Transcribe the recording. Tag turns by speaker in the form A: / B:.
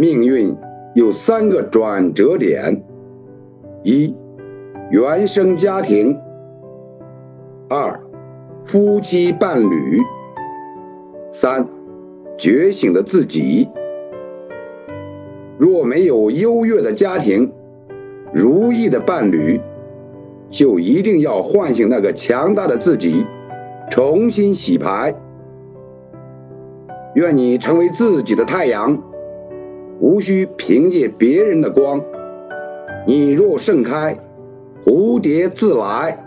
A: 命运有三个转折点：一、原生家庭；二、夫妻伴侣；三、觉醒的自己。若没有优越的家庭，如意的伴侣，就一定要唤醒那个强大的自己，重新洗牌。愿你成为自己的太阳，无需凭借别人的光。你若盛开，蝴蝶自来。